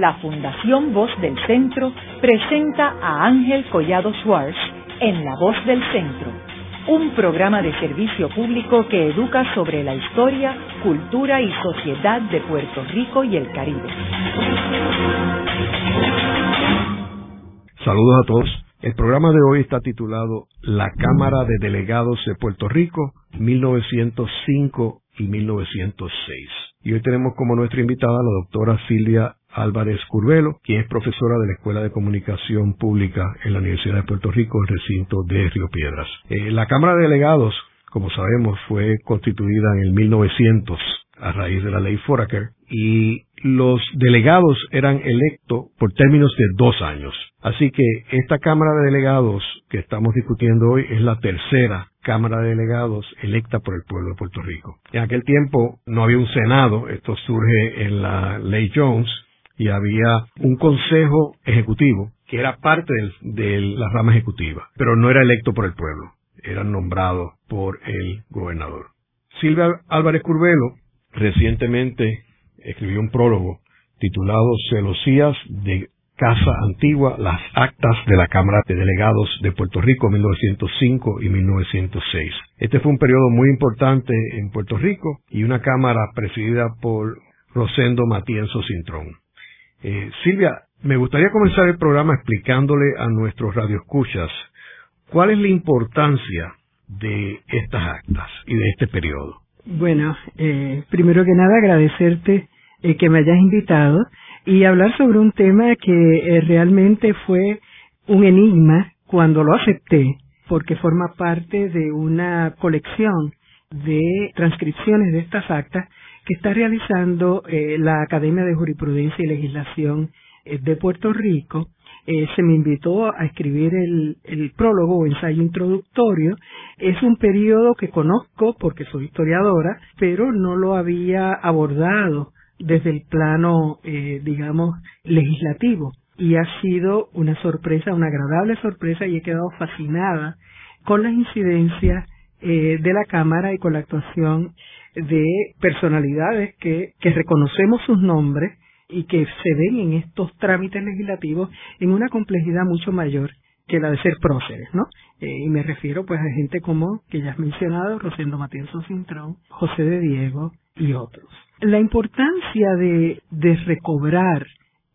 la Fundación Voz del Centro presenta a Ángel Collado Schwartz en La Voz del Centro, un programa de servicio público que educa sobre la historia, cultura y sociedad de Puerto Rico y el Caribe. Saludos a todos. El programa de hoy está titulado La Cámara de Delegados de Puerto Rico, 1905 y 1906. Y hoy tenemos como nuestra invitada a la doctora Silvia Álvarez Curvelo, quien es profesora de la Escuela de Comunicación Pública en la Universidad de Puerto Rico, el recinto de Río Piedras. Eh, la Cámara de Delegados, como sabemos, fue constituida en el 1900 a raíz de la ley Foraker y los delegados eran electos por términos de dos años. Así que esta Cámara de Delegados que estamos discutiendo hoy es la tercera Cámara de Delegados electa por el pueblo de Puerto Rico. En aquel tiempo no había un Senado, esto surge en la ley Jones, y había un Consejo Ejecutivo que era parte de la rama ejecutiva, pero no era electo por el pueblo, era nombrado por el gobernador. Silvia Álvarez Curvelo recientemente escribió un prólogo titulado Celosías de Casa Antigua, las actas de la Cámara de Delegados de Puerto Rico 1905 y 1906. Este fue un periodo muy importante en Puerto Rico y una Cámara presidida por Rosendo Matienzo Cintrón. Eh, Silvia, me gustaría comenzar el programa explicándole a nuestros radioescuchas cuál es la importancia de estas actas y de este periodo. Bueno, eh, primero que nada agradecerte eh, que me hayas invitado y hablar sobre un tema que eh, realmente fue un enigma cuando lo acepté, porque forma parte de una colección de transcripciones de estas actas que está realizando eh, la Academia de Jurisprudencia y Legislación de Puerto Rico eh, se me invitó a escribir el, el prólogo o ensayo introductorio. Es un periodo que conozco porque soy historiadora, pero no lo había abordado desde el plano, eh, digamos, legislativo. Y ha sido una sorpresa, una agradable sorpresa y he quedado fascinada con las incidencias eh, de la Cámara y con la actuación de personalidades que, que reconocemos sus nombres y que se ven en estos trámites legislativos en una complejidad mucho mayor que la de ser próceres, ¿no? Eh, y me refiero pues a gente como, que ya has mencionado, Rosendo Matienzo Cintrón, José de Diego y otros. La importancia de, de recobrar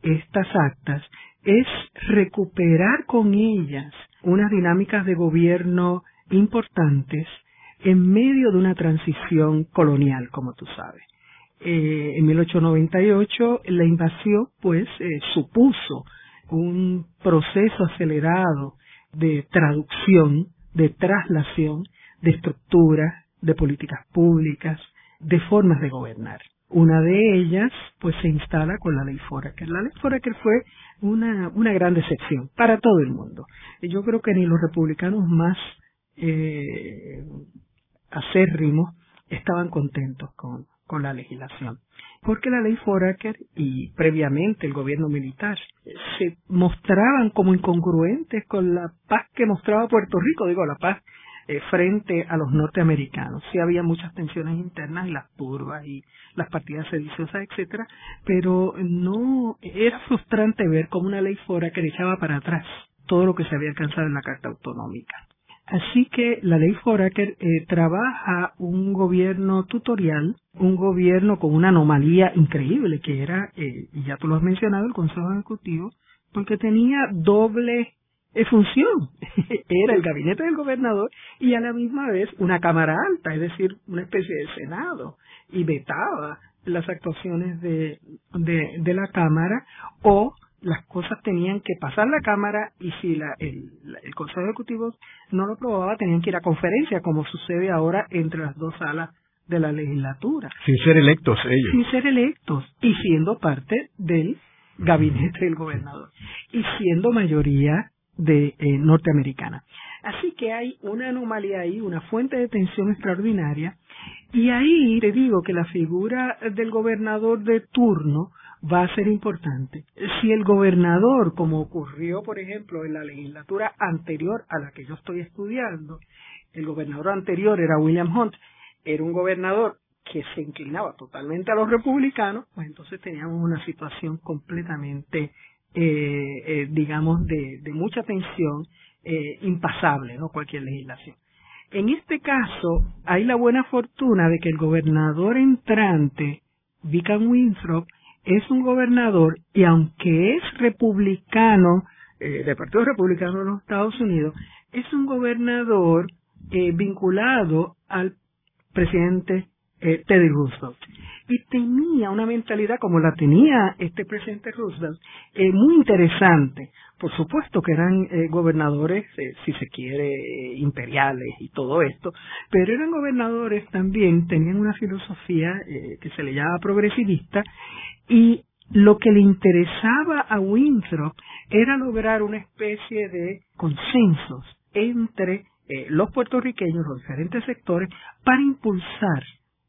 estas actas es recuperar con ellas unas dinámicas de gobierno importantes en medio de una transición colonial, como tú sabes eh, en 1898 la invasión pues eh, supuso un proceso acelerado de traducción, de traslación de estructuras, de políticas públicas, de formas de gobernar. Una de ellas, pues, se instala con la ley Foraker. La ley Foraker fue una, una gran decepción para todo el mundo. Yo creo que ni los republicanos más eh, acérrimos estaban contentos con, con la legislación. Porque la ley Foraker y previamente el gobierno militar se mostraban como incongruentes con la paz que mostraba Puerto Rico, digo, la paz eh, frente a los norteamericanos. Sí había muchas tensiones internas y las turbas y las partidas sediciosas, etcétera, pero no era frustrante ver cómo una ley Foraker echaba para atrás todo lo que se había alcanzado en la Carta Autonómica. Así que la ley Foraker eh, trabaja un gobierno tutorial, un gobierno con una anomalía increíble que era, eh, ya tú lo has mencionado, el Consejo Ejecutivo, porque tenía doble eh, función. era el gabinete del gobernador y a la misma vez una Cámara Alta, es decir, una especie de Senado, y vetaba las actuaciones de, de la Cámara o las cosas tenían que pasar la Cámara y si la, el, el Consejo Ejecutivo no lo aprobaba, tenían que ir a conferencia, como sucede ahora entre las dos salas de la legislatura. Sin ser electos ellos. Sin ser electos y siendo parte del gabinete del gobernador y siendo mayoría de eh, norteamericana. Así que hay una anomalía ahí, una fuente de tensión extraordinaria y ahí te digo que la figura del gobernador de turno va a ser importante. Si el gobernador, como ocurrió, por ejemplo, en la legislatura anterior a la que yo estoy estudiando, el gobernador anterior era William Hunt, era un gobernador que se inclinaba totalmente a los republicanos, pues entonces teníamos una situación completamente, eh, eh, digamos, de, mucha tensión, eh, impasable, ¿no? Cualquier legislación. En este caso, hay la buena fortuna de que el gobernador entrante, Vican Winthrop, es un gobernador y aunque es republicano, eh, del Partido Republicano de los Estados Unidos, es un gobernador eh, vinculado al presidente eh, Teddy Roosevelt. Y tenía una mentalidad como la tenía este presidente Roosevelt, eh, muy interesante. Por supuesto que eran eh, gobernadores, si se quiere, imperiales y todo esto, pero eran gobernadores también, tenían una filosofía que se le llama progresivista y lo que le interesaba a Winthrop era lograr una especie de consensos entre los puertorriqueños, los diferentes sectores, para impulsar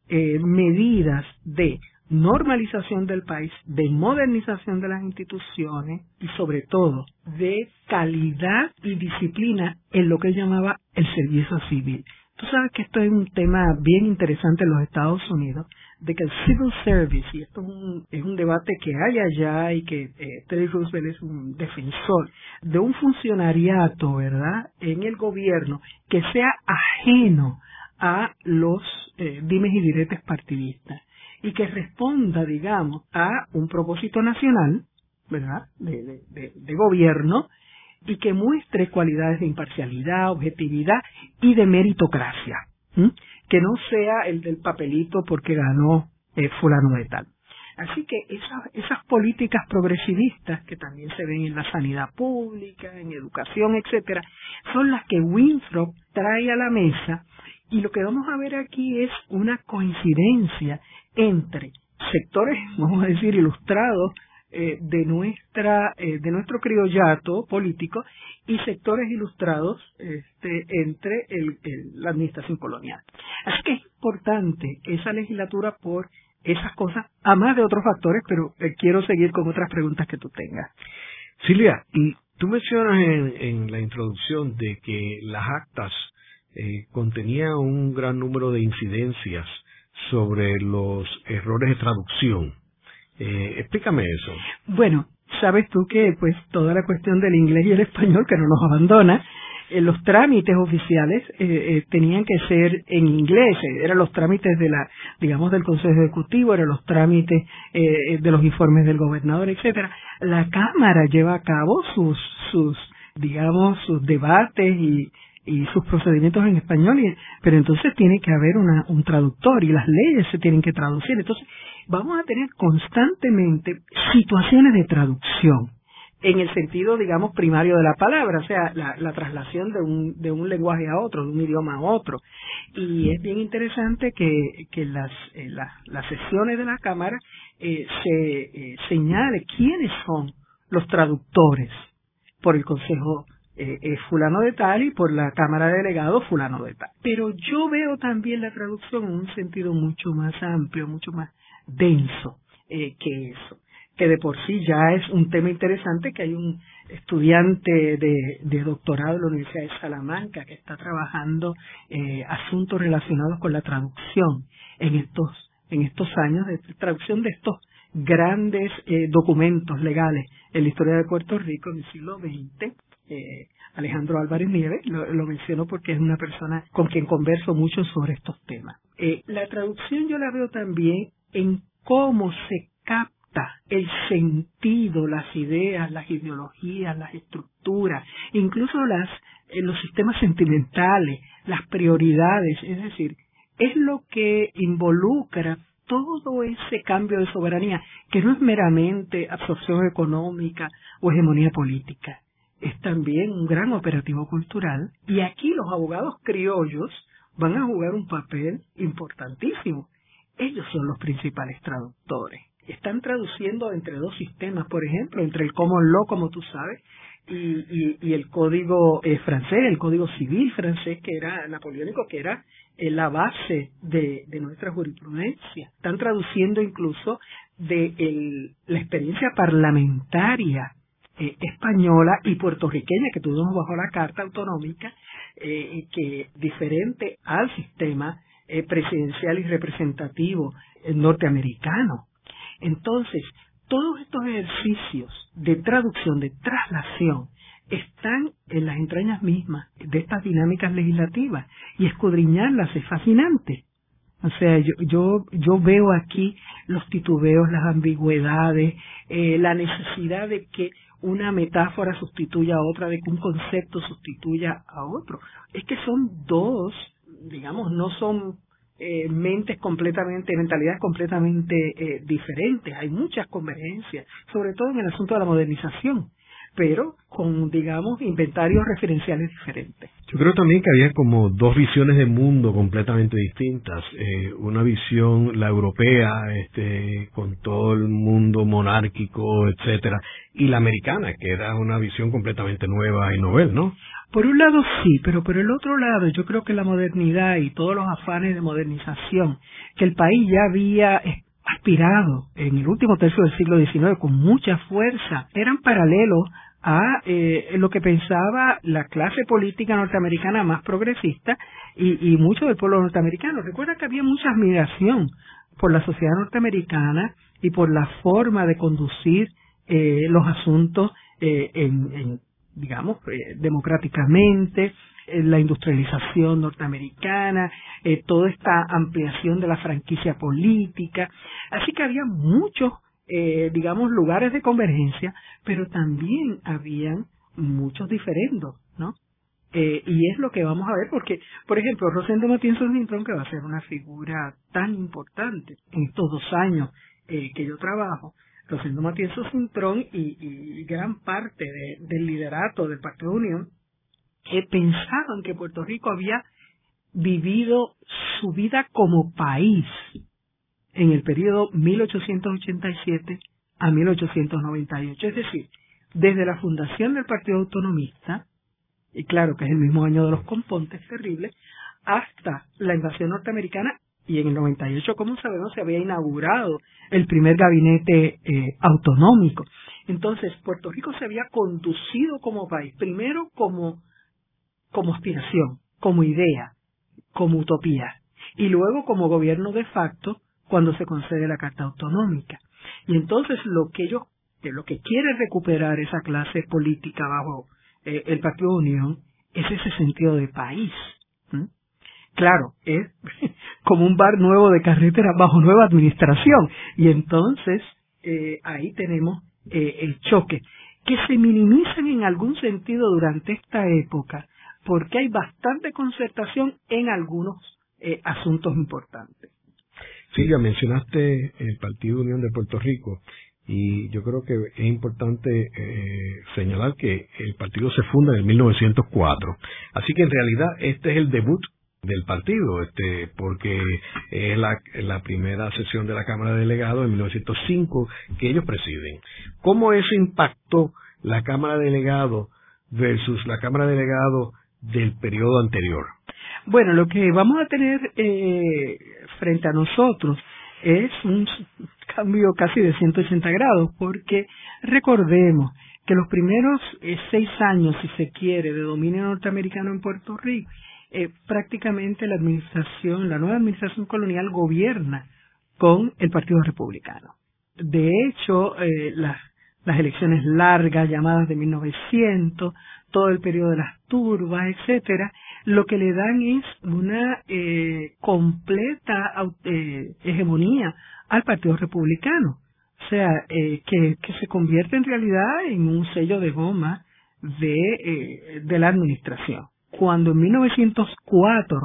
eh, medidas de normalización del país, de modernización de las instituciones y sobre todo de calidad y disciplina en lo que él llamaba el servicio civil. Tú sabes que esto es un tema bien interesante en los Estados Unidos, de que el civil service, y esto es un, es un debate que hay allá y que eh, Teddy Roosevelt es un defensor de un funcionariato, ¿verdad?, en el gobierno que sea ajeno a los eh, dimes y diretes partidistas y que responda, digamos, a un propósito nacional, ¿verdad?, de, de, gobierno y que muestre cualidades de imparcialidad, objetividad y de meritocracia, que no sea el del papelito porque ganó eh, fulano de tal. Así que esas, esas políticas progresivistas que también se ven en la sanidad pública, en educación, etcétera, son las que Winthrop trae a la mesa y lo que vamos a ver aquí es una coincidencia entre sectores, vamos a decir, ilustrados eh, de nuestra eh, de nuestro criollato político y sectores ilustrados este, entre el, la administración colonial. Así que es importante esa legislatura por esas cosas, a más de otros factores, pero eh, quiero seguir con otras preguntas que tú tengas. Silvia, y tú mencionas en, en la introducción de que las actas eh, contenía un gran número de incidencias sobre los errores de traducción. Eh, explícame eso. Bueno, sabes tú que pues toda la cuestión del inglés y el español que no nos abandona, eh, los trámites oficiales eh, tenían que ser en inglés, eran los trámites de la, digamos, del Consejo Ejecutivo, eran los trámites de los informes del gobernador, etcétera. La Cámara lleva a cabo sus, sus, digamos, sus debates y, y sus procedimientos en español, pero entonces tiene que haber una, un traductor y las leyes se tienen que traducir. Entonces vamos a tener constantemente situaciones de traducción en el sentido, digamos, primario de la palabra, o sea, la, la traslación de un, de un lenguaje a otro, de un idioma a otro. Y es bien interesante que, que las, eh, las, sesiones de la Cámara eh, se eh, señale quiénes son los traductores por el Consejo eh, es fulano de tal y por la Cámara de Delegados fulano de tal. Pero yo veo también la traducción en un sentido mucho más amplio, mucho más denso eh, que eso, que de por sí ya es un tema interesante que hay un estudiante de, doctorado de la Universidad de Salamanca que está trabajando eh, asuntos relacionados con la traducción en estos en estos años de traducción de estos grandes eh, documentos legales en la historia de Puerto Rico en el siglo XX eh, Alejandro Álvarez Nieves, lo, menciono porque es una persona con quien converso mucho sobre estos temas. Eh, la traducción yo la veo también en cómo se capta el sentido, las ideas, las ideologías, las estructuras, incluso las, eh, los sistemas sentimentales, las prioridades, es decir, es lo que involucra todo ese cambio de soberanía, que no es meramente absorción económica o hegemonía política, es también un gran operativo cultural. Y aquí los abogados criollos van a jugar un papel importantísimo. Ellos son los principales traductores. Están traduciendo entre dos sistemas, por ejemplo, entre el common law, como tú sabes, y, el código eh, francés, el código civil francés, que era napoleónico, que era eh, la base de, de, nuestra jurisprudencia. Están traduciendo incluso de el, la experiencia parlamentaria eh, española y puertorriqueña que tuvimos bajo la Carta Autonómica, eh, que diferente al sistema presidencial y representativo norteamericano. Entonces, todos estos ejercicios de traducción, de traslación, están en las entrañas mismas de estas dinámicas legislativas y escudriñarlas es fascinante. O sea, yo, yo, yo veo aquí los titubeos, las ambigüedades, eh, la necesidad de que una metáfora sustituya a otra, de que un concepto sustituya a otro. Es que son dos, digamos, no son eh, mentes completamente, mentalidades completamente eh, diferentes. Hay muchas convergencias, sobre todo en el asunto de la modernización pero con, digamos, inventarios referenciales diferentes. Yo creo también que había como dos visiones de mundo completamente distintas. Eh, una visión, la europea, este, con todo el mundo monárquico, etcétera, y la americana, que era una visión completamente nueva y novel, ¿no? Por un lado sí, pero por el otro lado yo creo que la modernidad y todos los afanes de modernización que el país ya había aspirado en el último tercio del siglo XIX con mucha fuerza eran paralelos a eh, lo que pensaba la clase política norteamericana más progresista y, y mucho del pueblo norteamericano. Recuerda que había mucha admiración por la sociedad norteamericana y por la forma de conducir eh, los asuntos eh, en, digamos, democráticamente, la industrialización norteamericana, eh, toda esta ampliación de la franquicia política. Así que había muchos, eh, digamos, lugares de convergencia, pero también habían muchos diferendos, ¿no? Eh, y es lo que vamos a ver porque, por ejemplo, Rosendo Matienzo Cintrón, que va a ser una figura tan importante en estos dos años que yo trabajo, Rosendo Matienzo Cintrón y, gran parte del liderato del Partido de Unión que pensaban que Puerto Rico había vivido su vida como país en el periodo 1887 a 1898. Es decir, desde la fundación del Partido Autonomista, y claro que es el mismo año de los compontes terribles, hasta la invasión norteamericana y en el 98, como sabemos, se había inaugurado el primer gabinete eh, autonómico. Entonces, Puerto Rico se había conducido como país, primero como como aspiración, como idea, como utopía, y luego como gobierno de facto cuando se concede la Carta Autonómica. Y entonces lo que ellos, lo que quiere recuperar esa clase política bajo eh, el Partido Unión es ese sentido de país. Claro, es como un bar nuevo de carretera bajo nueva administración. Y entonces eh, ahí tenemos eh, el choque, que se minimizan en algún sentido durante esta época porque hay bastante concertación en algunos eh, asuntos importantes. Sí, ya mencionaste el Partido Unión de Puerto Rico y yo creo que es importante eh, señalar que el partido se funda en el 1904. Así que en realidad este es el debut del partido, este, porque es la, la primera sesión de la Cámara de Delegados en 1905 que ellos presiden. ¿Cómo eso impactó la Cámara de Delegados versus la Cámara de Delegados del periodo anterior? Bueno, lo que vamos a tener eh, frente a nosotros es un cambio casi de 180 grados, porque recordemos que los primeros eh, seis años, si se quiere, de dominio norteamericano en Puerto Rico, eh, prácticamente la administración, la nueva administración colonial gobierna con el Partido Republicano. De hecho, las, las elecciones largas llamadas de 1900, todo el periodo de las turbas, etcétera, lo que le dan es una eh, completa eh, hegemonía al Partido Republicano. O sea, eh, que, se convierte en realidad en un sello de goma de, la administración. Cuando en 1904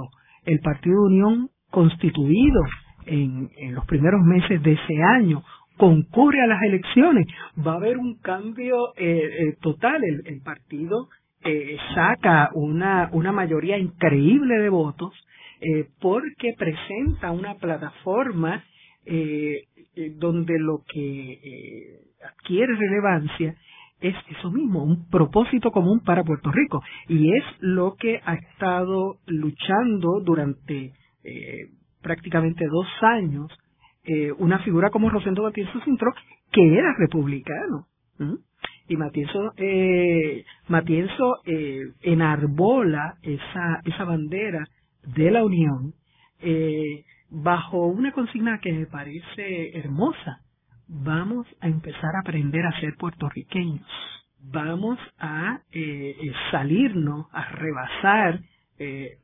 el Partido Unión constituido en los primeros meses de ese año concurre a las elecciones, va a haber un cambio eh, eh, total. El, partido eh, saca una, una mayoría increíble de votos porque presenta una plataforma donde lo que adquiere relevancia es eso mismo, un propósito común para Puerto Rico. Y es lo que ha estado luchando durante prácticamente dos años eh, una figura como Rosendo Matienzo Cintró, que era republicano. Y Matienzo, eh, Matienzo eh, enarbola esa, esa bandera de la Unión eh, bajo una consigna que me parece hermosa. Vamos a empezar a aprender a ser puertorriqueños. Vamos a eh, eh, salirnos, a rebasar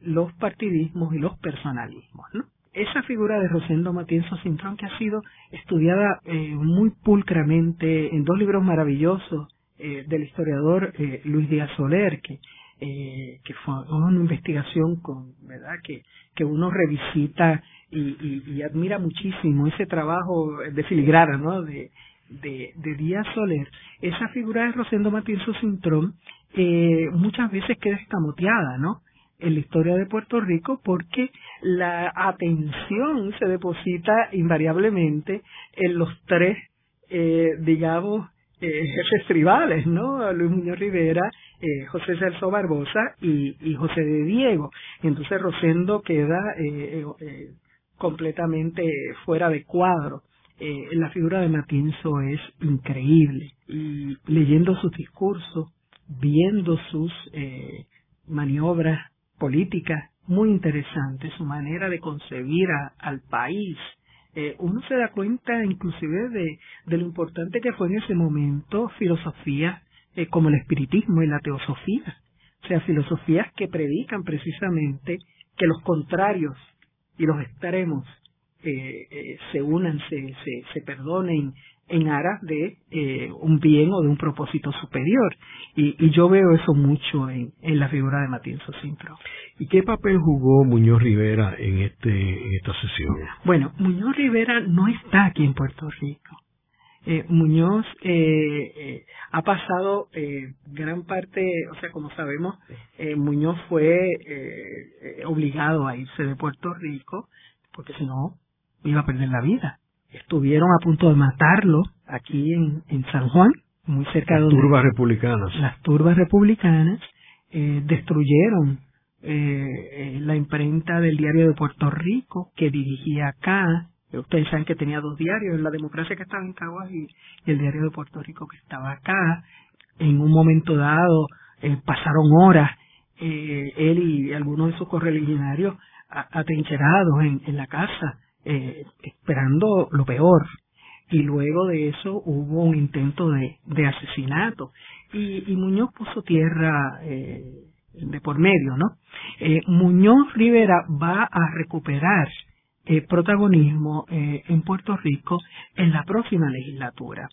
los partidismos y los personalismos. ¿no? Esa figura de Rosendo Matienzo Cintrón que ha sido estudiada muy pulcramente en dos libros maravillosos del historiador Luis Díaz Soler, que eh, que fue una investigación con verdad que, que uno revisita y, y, admira muchísimo ese trabajo de filigrana ¿no? de, de, de Díaz Soler esa figura de Rosendo Matienzo Cintrón eh, muchas veces queda escamoteada ¿no? En la historia de Puerto Rico porque la atención se deposita invariablemente en los tres eh, digamos eh, jefes tribales, ¿no? Luis Muñoz Rivera, eh, José Celso Barbosa y, José de Diego. Entonces Rosendo queda eh, eh, completamente fuera de cuadro. la figura de Matienzo es increíble y leyendo sus discursos, viendo sus maniobras políticas, muy interesante, su manera de concebir al país, eh, uno se da cuenta inclusive de, de, lo importante que fue en ese momento filosofía eh, como el espiritismo y la teosofía, o sea, filosofías que predican precisamente que los contrarios y los extremos eh, se unan, se, se, se perdonen en aras de eh, un bien o de un propósito superior. Y, y yo veo eso mucho en, en, la figura de Matienzo Cintro. ¿Y qué papel jugó Muñoz Rivera en, este, en esta sesión? Bueno, Muñoz Rivera no está aquí en Puerto Rico. Eh, Muñoz eh, eh, ha pasado eh, gran parte, o sea, como sabemos, eh, Muñoz fue eh, obligado a irse de Puerto Rico porque si no iba a perder la vida estuvieron a punto de matarlo aquí en, en San Juan, muy cerca de donde... turbas republicanas. Las turbas republicanas eh, destruyeron eh, eh, la imprenta del diario de Puerto Rico que dirigía acá. Ustedes saben que tenía dos diarios, la democracia que estaba en Caguas y, el diario de Puerto Rico que estaba acá. En un momento dado eh, pasaron horas eh, él y algunos de sus correligionarios atrincherados en, en la casa eh, esperando lo peor. Y luego de eso hubo un intento de, de asesinato. Y, y, Muñoz puso tierra eh, de por medio, ¿no? Eh, Muñoz Rivera va a recuperar eh, protagonismo eh, en Puerto Rico en la próxima legislatura.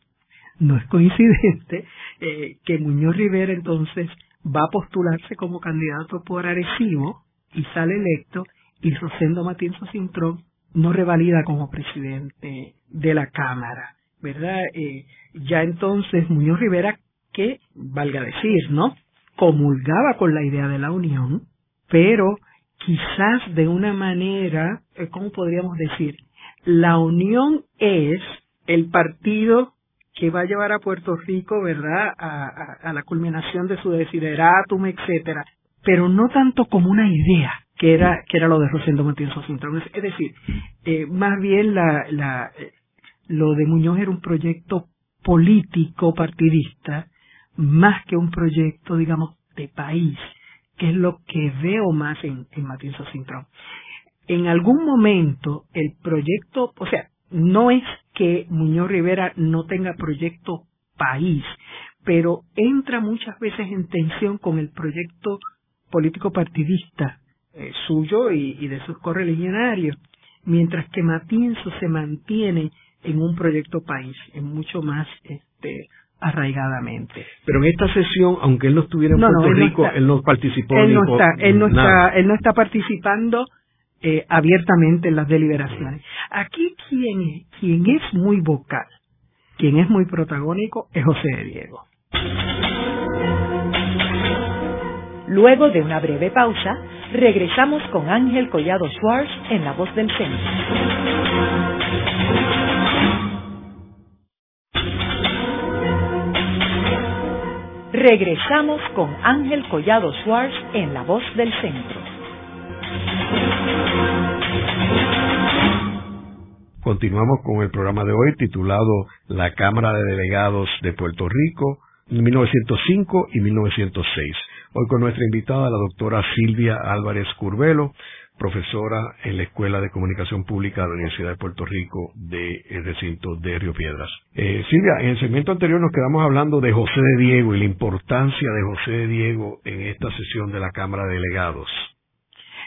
No es coincidente eh, que Muñoz Rivera entonces va a postularse como candidato por Arecibo y sale electo y Rosendo Matienzo Cintrón no revalida como presidente de la Cámara, ¿verdad? Eh, ya entonces Muñoz Rivera, que, valga decir, ¿no? Comulgaba con la idea de la unión, pero quizás de una manera, eh, ¿cómo podríamos decir? La unión es el partido que va a llevar a Puerto Rico, ¿verdad?, a, a, a la culminación de su desideratum, etcétera, pero no tanto como una idea, que era, que era lo de Rosendo Matienzo Cintrón. Es decir, eh, más bien la, la, eh, lo de Muñoz era un proyecto político partidista, más que un proyecto, digamos, de país, que es lo que veo más en, en Matienzo Cintrón. En algún momento el proyecto, o sea, no es que Muñoz Rivera no tenga proyecto país, pero entra muchas veces en tensión con el proyecto político partidista eh, suyo y, y, de sus correligionarios, mientras que Matienzo se mantiene en un proyecto país, en mucho más este arraigadamente. Pero en esta sesión, aunque él no estuviera en Puerto Rico, él no participó. Él no está, él no está, él no está participando eh, abiertamente en las deliberaciones. Aquí quien, quien es muy vocal, quien es muy protagónico, es José de Diego. Luego de una breve pausa, regresamos con Ángel Collado Schwartz en La Voz del Centro. Regresamos con Ángel Collado Schwartz en La Voz del Centro. Continuamos con el programa de hoy titulado La Cámara de Delegados de Puerto Rico, 1905 y 1906. Hoy con nuestra invitada, la doctora Silvia Álvarez Curvelo, profesora en la Escuela de Comunicación Pública de la Universidad de Puerto Rico de el recinto de Río Piedras. Eh, Silvia, en el segmento anterior nos quedamos hablando de José de Diego y la importancia de José de Diego en esta sesión de la Cámara de Delegados.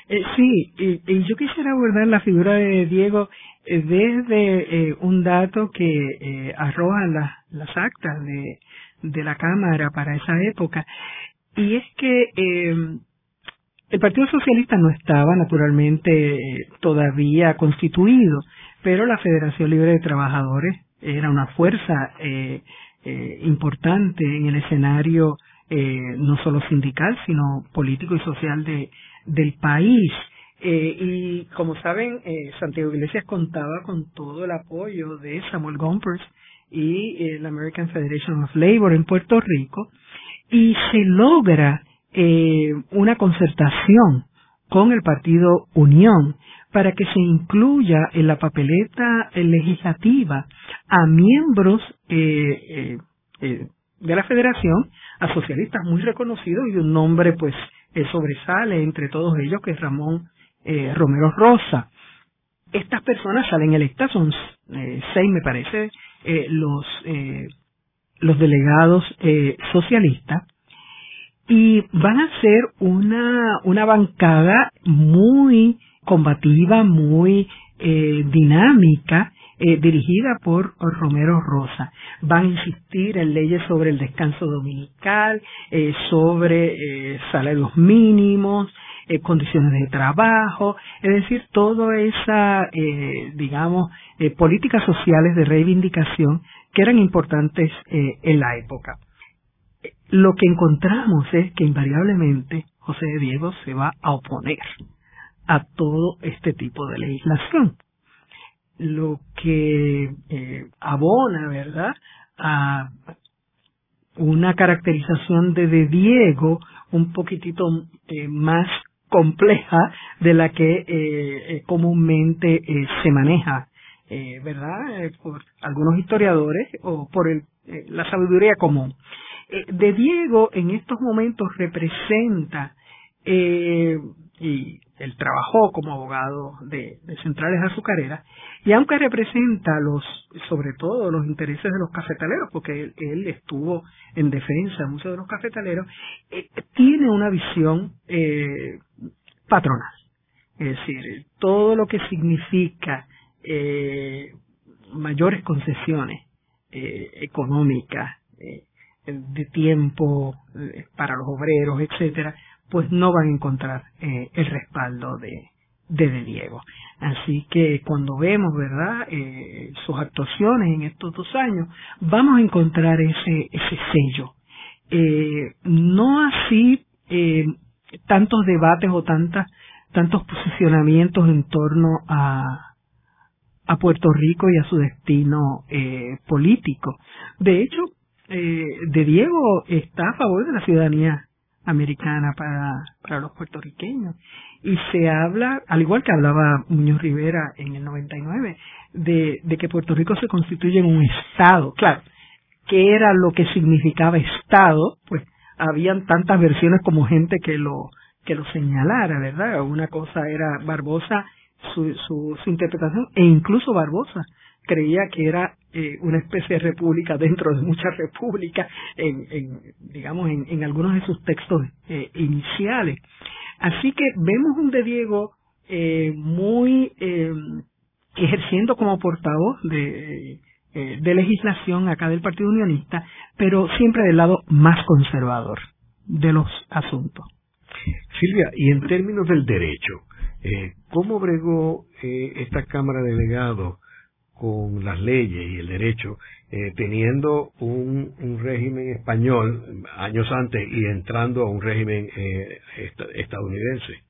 Eh, sí, y, yo quisiera abordar la figura de Diego eh, desde eh, un dato que eh, arroja las actas de, de la Cámara para esa época, y es que el Partido Socialista no estaba naturalmente todavía constituido, pero la Federación Libre de Trabajadores era una fuerza importante en el escenario no solo sindical, sino político y social de, del país. Eh, y como saben, eh, Santiago Iglesias contaba con todo el apoyo de Samuel Gompers y eh, la American Federation of Labor en Puerto Rico y se logra una concertación con el partido Unión para que se incluya en la papeleta legislativa a miembros de la federación, a socialistas muy reconocidos y un nombre pues sobresale entre todos ellos, que es Ramón eh, Romero Rosa. Estas personas salen electas, son eh, seis me parece, eh, los, los delegados socialistas, y van a ser una, una bancada muy combativa, muy dinámica, dirigida por Romero Rosa. Van a insistir en leyes sobre el descanso dominical, sobre salarios mínimos, eh, condiciones de trabajo, es decir, toda esa, eh, digamos, eh, políticas sociales de reivindicación que eran importantes en la época. Lo que encontramos es que invariablemente José Diego se va a oponer a todo este tipo de legislación. Lo que abona, ¿verdad?, a una caracterización de, de Diego un poquitito más compleja de la que eh, eh comúnmente eh, se maneja, eh, ¿verdad? por algunos historiadores o por el, la sabiduría común. de Diego en estos momentos representa y él trabajó como abogado de, centrales azucareras y aunque representa los sobre todo los intereses de los cafetaleros porque él, estuvo en defensa de muchos de los cafetaleros eh, tiene una visión eh, patronal. Es decir todo lo que significa eh, mayores concesiones económicas de tiempo para los obreros etcétera pues no van a encontrar eh, el respaldo de, de, Diego. Así que cuando vemos, ¿verdad?, eh, sus actuaciones en estos dos años, vamos a encontrar ese, ese sello. Eh, no así tantos debates o tantas, tantos posicionamientos en torno a, a Puerto Rico y a su destino político. De hecho, de Diego está a favor de la ciudadanía americana para, para los puertorriqueños. Y se habla, al igual que hablaba Muñoz Rivera en el 99, de, de que Puerto Rico se constituye en un Estado. Claro, ¿qué era lo que significaba Estado? Pues habían tantas versiones como gente que lo, que lo señalara, ¿verdad? Una cosa era Barbosa, su, su, su interpretación, e incluso Barbosa creía que era eh, una especie de república dentro de muchas repúblicas, en, en digamos, en, en, algunos de sus textos eh, iniciales. Así que vemos un de Diego eh, muy eh, ejerciendo como portavoz de, eh, de legislación acá del Partido Unionista, pero siempre del lado más conservador de los asuntos. Silvia, y en términos del derecho, eh, ¿cómo bregó eh, esta Cámara de Delegados con las leyes y el derecho, eh, teniendo un, un, régimen español años antes y entrando a un régimen eh, estadounidense.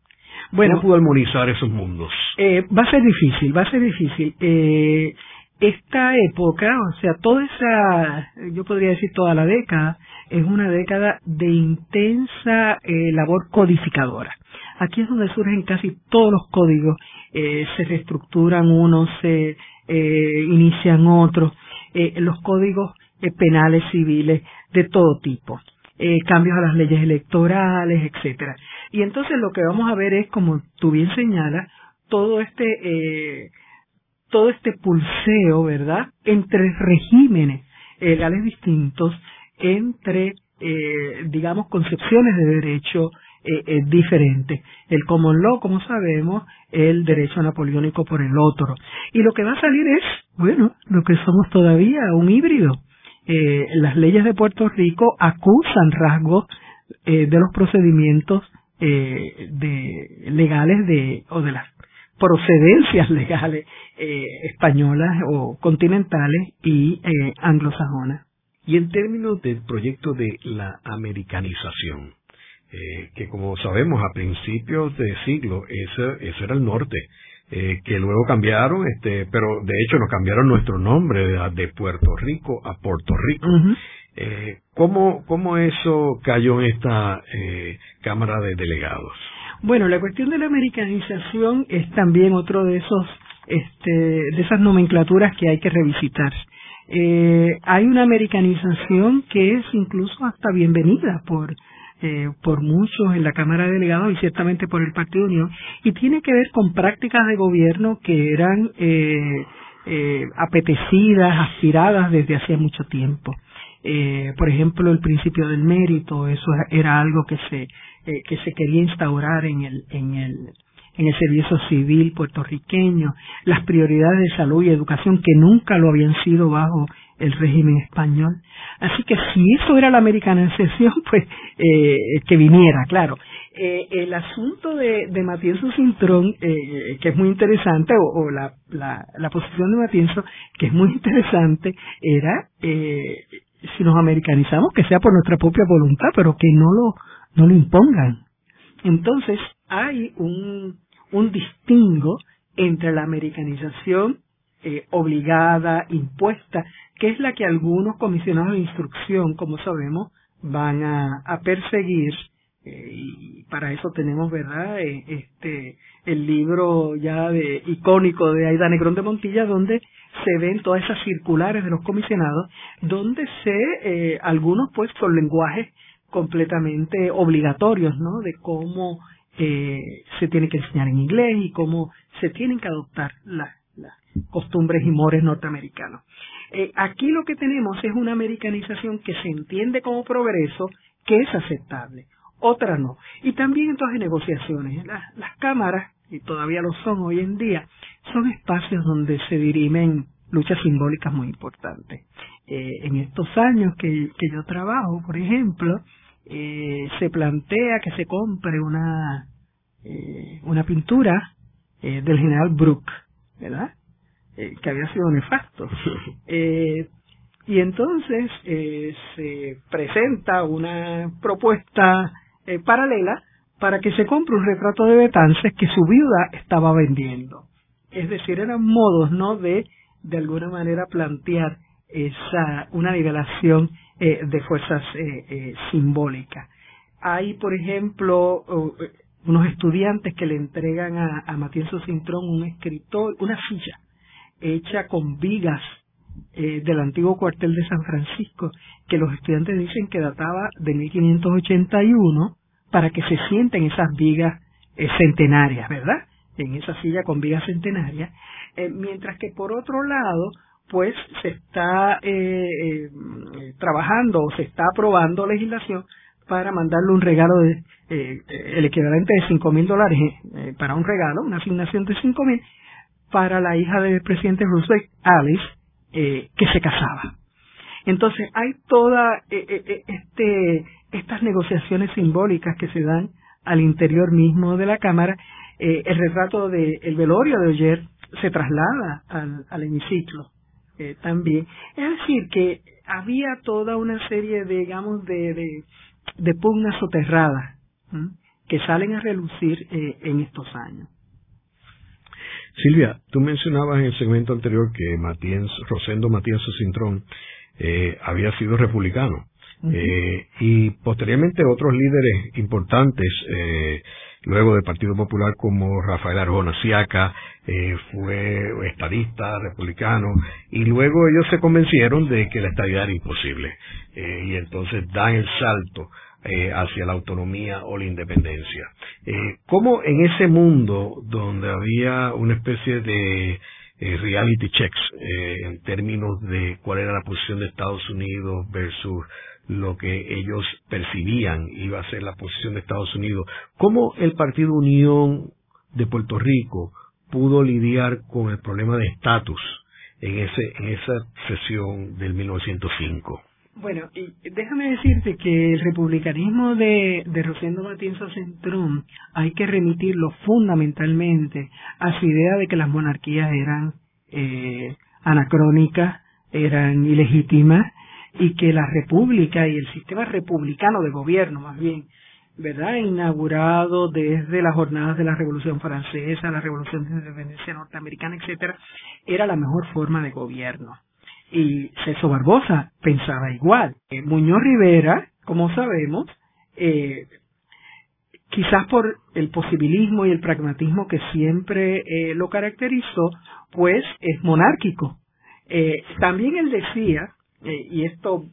Bueno, ¿Cómo pudo armonizar esos mundos? Eh, va a ser difícil, va a ser difícil. Eh, esta época, o sea, toda esa, yo podría decir toda la década, es una década de intensa eh, labor codificadora. Aquí es donde surgen casi todos los códigos, eh, se reestructuran unos, se eh, inician otros, eh, los códigos eh, penales civiles de todo tipo. eh, cambios a las leyes electorales, etcétera. Y entonces lo que vamos a ver es, como tú bien señalas, todo este todo este pulseo, ¿verdad?, entre regímenes legales distintos, entre, digamos, concepciones de derecho eh, diferentes. El common law, como sabemos, el derecho napoleónico por el otro. Y lo que va a salir es, bueno, lo que somos todavía, un híbrido. Eh, las leyes de Puerto Rico acusan rasgos eh, de los procedimientos eh, legales de, o de las procedencias legales eh, españolas o continentales y eh, anglosajonas. Y en términos del proyecto de la americanización, eh, que como sabemos a principios de siglo ese, ese era el norte, eh, que luego cambiaron, este, pero de hecho nos cambiaron nuestro nombre de, de Puerto Rico a Puerto Rico. eh, ¿cómo, ¿Cómo eso cayó en esta eh, Cámara de Delegados? Bueno, la cuestión de la americanización es también otro de esos, este, de esas nomenclaturas que hay que revisitar. Eh, hay una americanización que es incluso hasta bienvenida por eh, por muchos en la Cámara de Delegados y ciertamente por el Partido Unión y tiene que ver con prácticas de gobierno que eran eh, eh, apetecidas, aspiradas desde hacía mucho tiempo. Eh, por ejemplo, el principio del mérito, eso era algo que se eh, que se quería instaurar en el en el en el servicio civil puertorriqueño, las prioridades de salud y educación que nunca lo habían sido bajo el régimen español. Así que si eso era la americanización, pues eh, que viniera, claro. Eh, el asunto de, de Matienzo Cintrón, eh, que es muy interesante, o, la, la, la, posición de Matienzo, que es muy interesante, era, eh, si nos americanizamos, que sea por nuestra propia voluntad, pero que no lo, no lo impongan. Entonces, hay un, un distingo entre la americanización eh, obligada, impuesta, que es la que algunos comisionados de instrucción, como sabemos, van a, perseguir, eh, y para eso tenemos, ¿verdad?, eh, este, el libro ya de, icónico de Aida Negrón de Montilla, donde se ven todas esas circulares de los comisionados, donde se, eh, algunos pues con lenguajes completamente obligatorios, ¿no?, de cómo se tiene que enseñar en inglés y cómo se tienen que adoptar las costumbres y mores norteamericanos. Eh, aquí lo que tenemos es una americanización que se entiende como progreso, que es aceptable, otra no. Y también entonces negociaciones. Las, las cámaras, y todavía lo son hoy en día, son espacios donde se dirimen luchas simbólicas muy importantes. Eh, en estos años que, yo trabajo, por ejemplo, eh, se plantea que se compre una una pintura del general Brooke, ¿verdad? Eh, que había sido nefasto. Eh, y entonces eh, se presenta una propuesta eh, paralela para que se compre un retrato de Betances que su viuda estaba vendiendo. Es decir, eran modos, ¿no?, de de alguna manera plantear esa una nivelación eh, de fuerzas simbólicas. Hay, por ejemplo, unos estudiantes que le entregan a, a Matienzo Cintrón un escritor, una silla hecha con vigas eh, del antiguo cuartel de San Francisco, que los estudiantes dicen que databa de 1581 para que se sienten esas vigas eh, centenarias, ¿verdad? En esa silla con vigas centenarias, eh, mientras que por otro lado, pues se está trabajando o se está aprobando legislación para mandarle un regalo de eh, el equivalente de cinco mil dólares para un regalo, una asignación de cinco mil para la hija del presidente Roosevelt, Alice, eh, que se casaba. Entonces hay toda eh, este estas negociaciones simbólicas que se dan al interior mismo de la cámara. el retrato del el velorio de ayer se traslada al, al hemiciclo eh, también. Es decir, que había toda una serie, de, digamos, de, de, de pugnas soterradas que salen a relucir eh, en estos años. Silvia, tú mencionabas en el segmento anterior que Matías, Rosendo Matías Cintrón eh, había sido republicano. Uh -huh. eh, y posteriormente otros líderes importantes eh, luego del Partido Popular como Rafael Arjona Siaca, eh, fue estadista, republicano, y luego ellos se convencieron de que la estadidad era imposible, eh, y entonces dan el salto eh, hacia la autonomía o la independencia. Eh, ¿Cómo en ese mundo donde había una especie de eh, reality checks eh, en términos de cuál era la posición de Estados Unidos versus lo que ellos percibían iba a ser la posición de Estados Unidos. ¿Cómo el Partido Unión de Puerto Rico pudo lidiar con el problema de estatus en, ese, en esa sesión del 1905? Bueno, y déjame decirte que el republicanismo de, de Rosendo Matienzo Centrón hay que remitirlo fundamentalmente a su idea de que las monarquías eran eh, anacrónicas, eran ilegítimas y que la república y el sistema republicano de gobierno, más bien, ¿verdad? Inaugurado desde las jornadas de la Revolución Francesa, la Revolución de Independencia Norteamericana, etcétera, era la mejor forma de gobierno y César Barbosa pensaba igual. Eh, Muñoz Rivera, como sabemos, eh, quizás por el posibilismo y el pragmatismo que siempre eh, lo caracterizó, pues es monárquico. Eh, también él decía, eh, y esto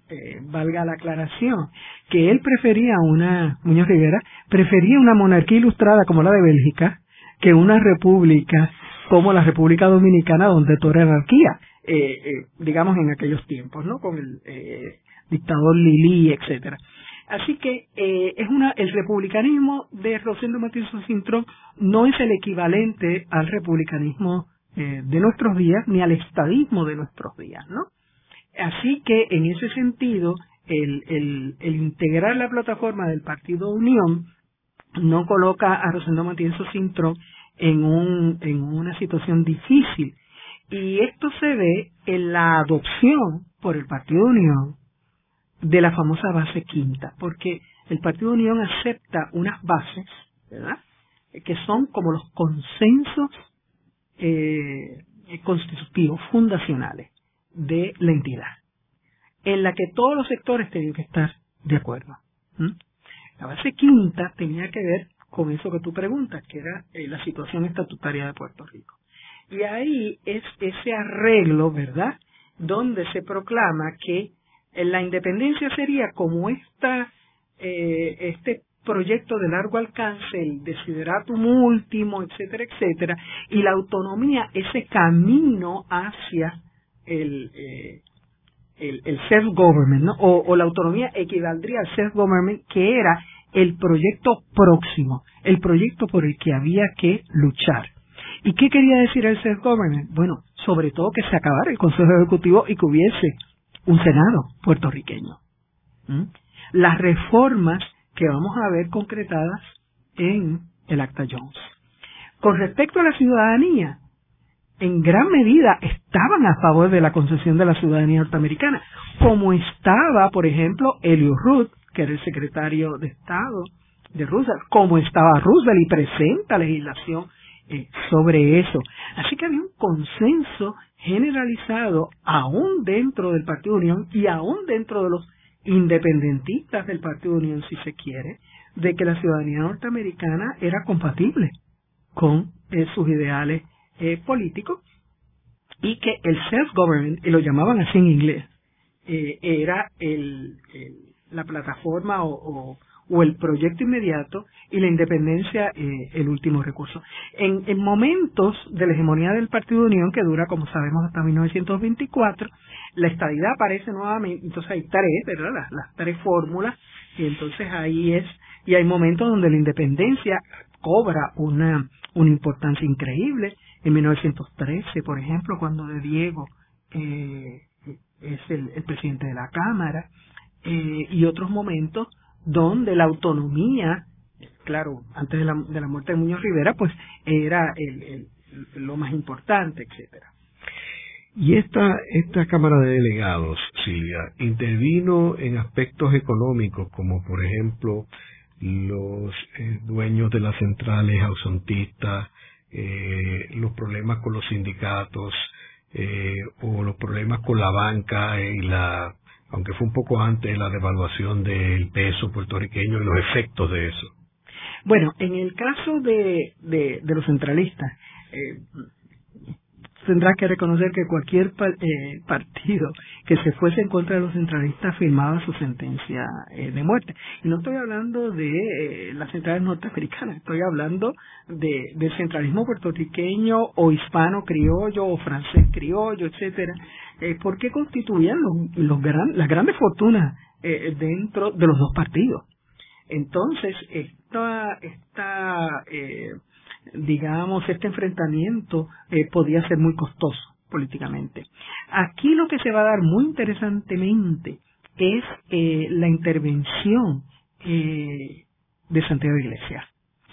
valga la aclaración, que él prefería una, Muñoz Rivera, prefería una monarquía ilustrada como la de Bélgica que una república como la República Dominicana donde todo era anarquía eh, eh, digamos, en aquellos tiempos, ¿no? Con el eh, dictador Lili, etcétera. Así que eh, es una el republicanismo de Rosendo Martínez Cintrón no es el equivalente al republicanismo eh, de nuestros días ni al estadismo de nuestros días, ¿no? Así que en ese sentido el, el, el integrar la plataforma del Partido Unión no coloca a Rosendo Martínez Cintrón en un en una situación difícil y esto se ve en la adopción por el Partido Unión de la famosa base quinta, porque el Partido Unión acepta unas bases. Que son como los consensos eh, constitutivos fundacionales de la entidad, en la que todos los sectores tenían que estar de acuerdo. La base quinta tenía que ver con eso que tú preguntas, que era eh, la situación estatutaria de Puerto Rico. Y ahí es ese arreglo, ¿verdad? Donde se proclama que la independencia sería como esta, eh, este proyecto de largo alcance, el desideratum último, etcétera, etcétera, y la autonomía, ese camino hacia el, eh, el, el self-government, ¿no? O, o la autonomía equivaldría al self-government, que era el proyecto próximo, el proyecto por el que había que luchar. ¿Y qué quería decir el self-government? Bueno, sobre todo que se acabara el Consejo Ejecutivo y que hubiese un Senado puertorriqueño. ¿Mm? Las reformas que vamos a ver concretadas en el Acta Jones. Con respecto a la ciudadanía, en gran medida estaban a favor de la concesión de la ciudadanía norteamericana, como estaba, por ejemplo, Elio Root, que era el secretario de Estado de Roosevelt, como estaba Roosevelt y presenta legislación eh, sobre eso. Así que había un consenso generalizado aún dentro del Partido Unión y aún dentro de los independentistas del Partido Unión, si se quiere, de que la ciudadanía norteamericana era compatible con eh, sus ideales eh, políticos y que el self-government, y lo llamaban así en inglés, era el, la plataforma o o el proyecto inmediato y la independencia eh, el último recurso. En, en, momentos de la hegemonía del Partido de Unión, que dura, como sabemos, hasta 1924, la estadidad aparece nuevamente, entonces hay tres, ¿verdad? Las, tres fórmulas, y entonces ahí es, y hay momentos donde la independencia cobra una, una importancia increíble. En 1913, por ejemplo, cuando de Diego eh, es el, el, presidente de la Cámara, eh, y otros momentos donde la autonomía, claro, antes de la, de la muerte de Muñoz Rivera, pues era el, el, lo más importante, etcétera. Y esta, esta Cámara de Delegados, Silvia, intervino en aspectos económicos, como por ejemplo los eh, dueños de las centrales ausentistas, eh, los problemas con los sindicatos, eh, o los problemas con la banca y la aunque fue un poco antes la devaluación del peso puertorriqueño y los efectos de eso. Bueno, en el caso de, de, los centralistas, eh, tendrá que reconocer que cualquier eh, partido que se fuese en contra de los centralistas firmaba su sentencia eh, de muerte. Y no estoy hablando de eh, las centrales norteamericanas, estoy hablando de, del centralismo puertorriqueño o hispano criollo o francés criollo, etcétera, porque constituían los, los gran, las grandes fortunas dentro de los dos partidos. Entonces, esta, esta digamos, este enfrentamiento eh, podía ser muy costoso políticamente. Aquí lo que se va a dar muy interesantemente es eh, la intervención eh, de Santiago Iglesias.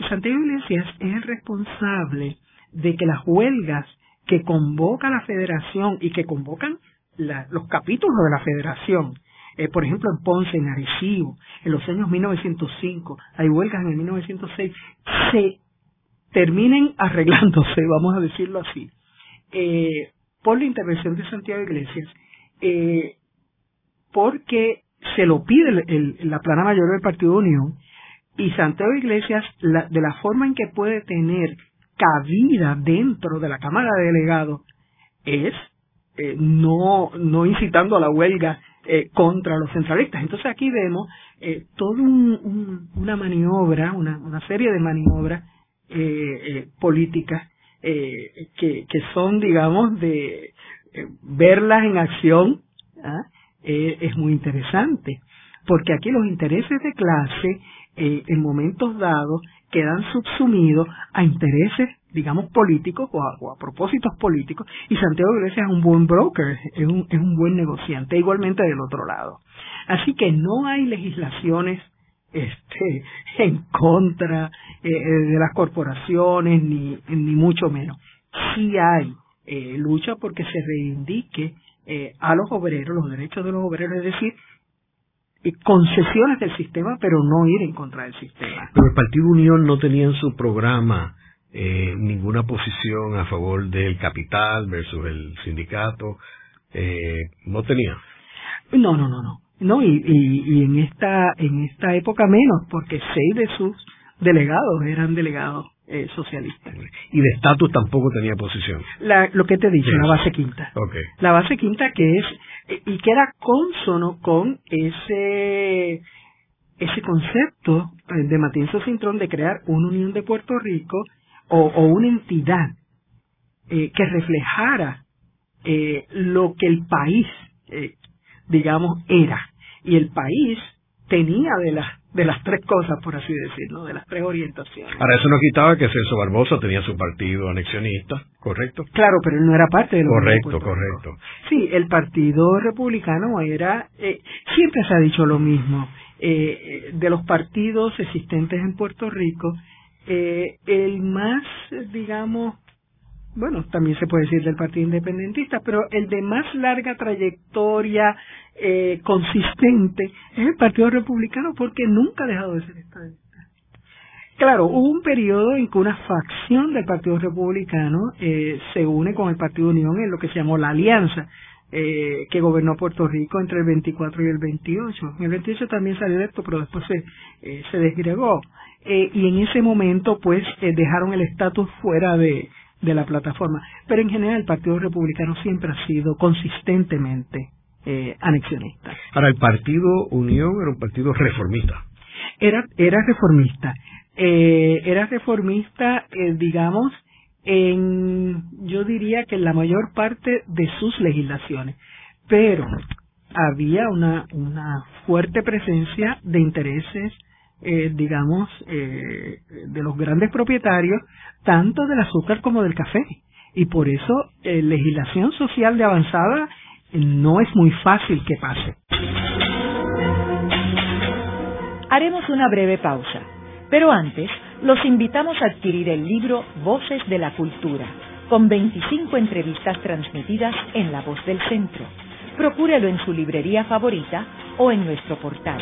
Santiago Iglesias es el responsable de que las huelgas que convoca la federación y que convocan los capítulos de la federación, por ejemplo en Ponce, en Arecibo, en los años 1905, hay huelgas en el 1906, se terminen arreglándose, vamos a decirlo así, eh, por la intervención de Santiago Iglesias, eh, porque se lo pide la plana mayor del Partido Unión y Santiago Iglesias, de la forma en que puede tener cabida dentro de la Cámara de Delegados, es eh, no, no incitando a la huelga contra los centralistas. Entonces aquí vemos toda una maniobra, una, una serie de maniobras eh, eh, políticas eh, que, que son, digamos, de eh, verlas en acción, ¿ah? es muy interesante, porque aquí los intereses de clase, en momentos dados, quedan subsumidos a intereses, digamos, políticos o a, propósitos políticos, y Santiago Iglesias es un buen broker, es un, es un buen negociante, igualmente del otro lado. Así que no hay legislaciones este, en contra eh, de las corporaciones, ni, ni mucho menos. Sí hay eh, lucha porque se reivindique eh, a los obreros, los derechos de los obreros, es decir, concesiones del sistema, pero no ir en contra del sistema. Pero el Partido Unión no tenía en su programa ninguna posición a favor del capital versus el sindicato. no tenía. No, no, no, no. No, y, y, en esta en esta época menos, porque seis de sus delegados eran delegados eh, socialistas. Y de estatus tampoco tenía posición. La, lo que te he dicho, la base quinta. Okay. La base quinta que es, y que era consono con ese, ese concepto eh, de Matienzo Cintrón de crear una unión de Puerto Rico o, o una entidad eh, que reflejara eh, lo que el país eh, digamos, era. Y el país tenía de las de las tres cosas, por así decirlo, de las tres orientaciones. Ahora, eso no quitaba que Celso Barbosa tenía su partido anexionista, ¿correcto? Claro, pero él no era parte del Correcto, correcto. Sí, el partido republicano era, eh, siempre se ha dicho lo mismo, eh, de los partidos existentes en Puerto Rico, eh, el más, digamos, bueno, también se puede decir del Partido Independentista, pero el de más larga trayectoria eh, consistente es el Partido Republicano porque nunca ha dejado de ser estadista. Claro, hubo un periodo en que una facción del Partido Republicano eh, se une con el Partido Unión en lo que se llamó la Alianza, eh, que gobernó Puerto Rico entre el 24 y el 28. En el 28 también salió esto, pero después se, eh, se desgregó. Eh, y en ese momento, pues, eh, dejaron el estatus fuera de, de la plataforma. Pero en general el Partido Republicano siempre ha sido consistentemente eh, anexionista. Ahora, el Partido Unión era un partido reformista. Era, era reformista. Eh, era reformista, eh, digamos, en, yo diría que en la mayor parte de sus legislaciones. Pero había una, una fuerte presencia de intereses eh, digamos, eh, de los grandes propietarios, tanto del azúcar como del café. Y por eso eh, legislación social de avanzada no es muy fácil que pase. Haremos una breve pausa, pero antes los invitamos a adquirir el libro Voces de la Cultura, con 25 entrevistas transmitidas en La Voz del Centro. Procúrelo en su librería favorita o en nuestro portal.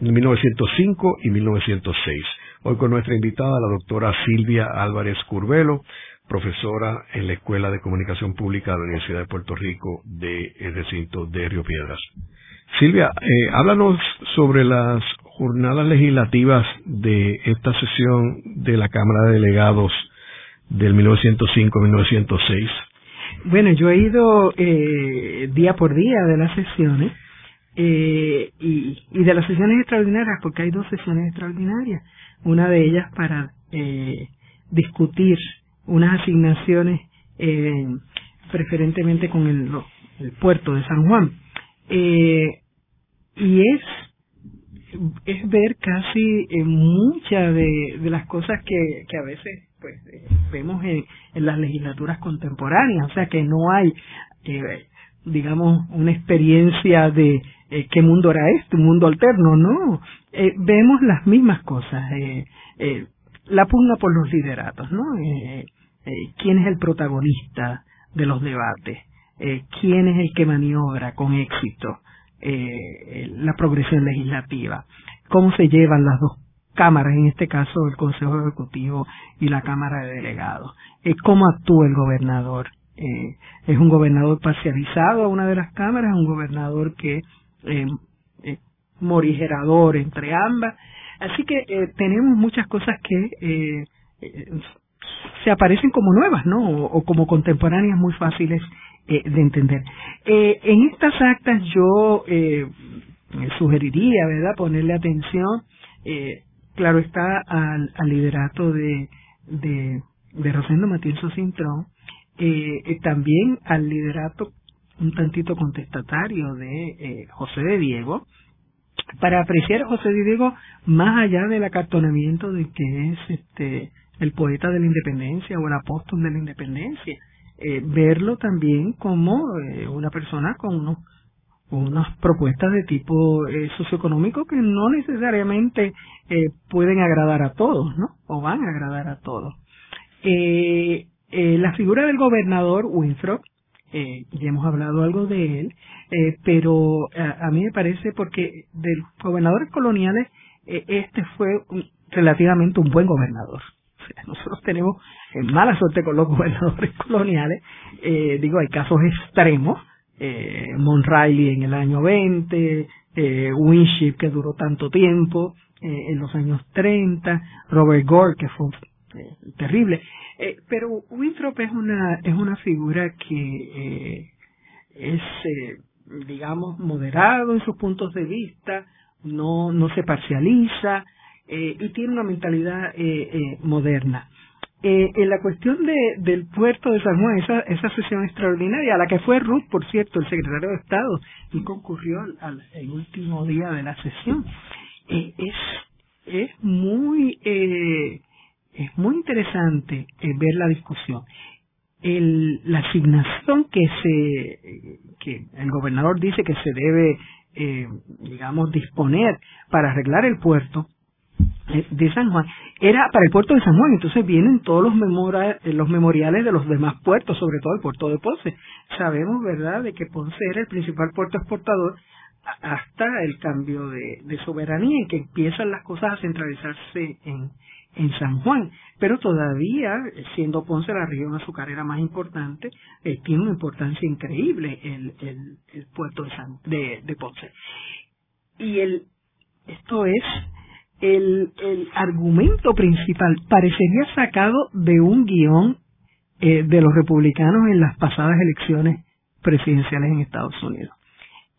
1905 y 1906. Hoy con nuestra invitada, la doctora Silvia Álvarez Curvelo, profesora en la Escuela de Comunicación Pública de la Universidad de Puerto Rico de el recinto de Río Piedras. Silvia, eh, háblanos sobre las jornadas legislativas de esta sesión de la Cámara de Delegados del 1905-1906. Bueno, yo he ido eh, día por día de las sesiones eh, y, y, de las sesiones extraordinarias, porque hay dos sesiones extraordinarias. Una de ellas para eh, discutir unas asignaciones eh, preferentemente con el, puerto de San Juan. Eh, y es es ver casi eh, muchas de, de, las cosas que, que a veces pues eh, vemos en, en, las legislaturas contemporáneas, o sea que no hay eh, digamos una experiencia de eh, qué mundo era este, un mundo alterno, no, eh, vemos las mismas cosas, eh, la pugna por los lideratos, ¿no? Quién es el protagonista de los debates, quién es el que maniobra con éxito la progresión legislativa, cómo se llevan las dos cámaras, en este caso el Consejo Ejecutivo y la Cámara de Delegados, cómo actúa el gobernador. Eh, es un gobernador parcializado a una de las cámaras, un gobernador que eh, eh, morigerador entre ambas. Así que eh, tenemos muchas cosas que se aparecen como nuevas, ¿no? O, como contemporáneas muy fáciles de entender. En estas actas yo sugeriría, ¿verdad?, ponerle atención, claro está, al, al liderato de, de, de Rosendo Matienzo Cintrón, eh, también al liderato un tantito contestatario de eh, José de Diego, para apreciar a José de Diego más allá del acartonamiento de que es este el poeta de la independencia o el apóstol de la independencia, eh, verlo también como eh, una persona con unos, unas propuestas de tipo eh, socioeconómico que no necesariamente eh, pueden agradar a todos, ¿no? O van a agradar a todos. Eh, eh, la figura del gobernador Winthrop, eh, ya hemos hablado algo de él, eh, pero a, a, mí me parece porque de los gobernadores coloniales, eh, este fue un, relativamente un buen gobernador. O sea, nosotros tenemos eh, mala suerte con los gobernadores coloniales, eh, digo, hay casos extremos, eh, Monreilly en el año 20, eh, Winship que duró tanto tiempo, eh, en los años 30, Robert Gore que fue eh, terrible, eh, pero Winthrop es una es una figura que eh, es digamos moderado en sus puntos de vista, no no se parcializa y tiene una mentalidad moderna. Eh, en la cuestión de, del puerto de San Juan, esa, esa sesión extraordinaria, a la que fue Ruth, por cierto, el secretario de Estado, y concurrió al, último día de la sesión, es, es muy eh, es muy interesante eh, ver la discusión. El, la asignación que se que el gobernador dice que se debe eh, digamos disponer para arreglar el puerto eh, de San Juan era para el puerto de San Juan. Entonces vienen todos los memora, los memoriales de los demás puertos sobre todo el puerto de Ponce. Sabemos verdad de que Ponce era el principal puerto exportador hasta el cambio de, de soberanía en que empiezan las cosas a centralizarse en en San Juan, pero todavía, siendo Ponce la región azucarera más importante, eh, tiene una importancia increíble el, el, puerto de, San, de Ponce. Y el, esto es el, el argumento principal, parecería sacado de un guion eh, de los republicanos en las pasadas elecciones presidenciales en Estados Unidos.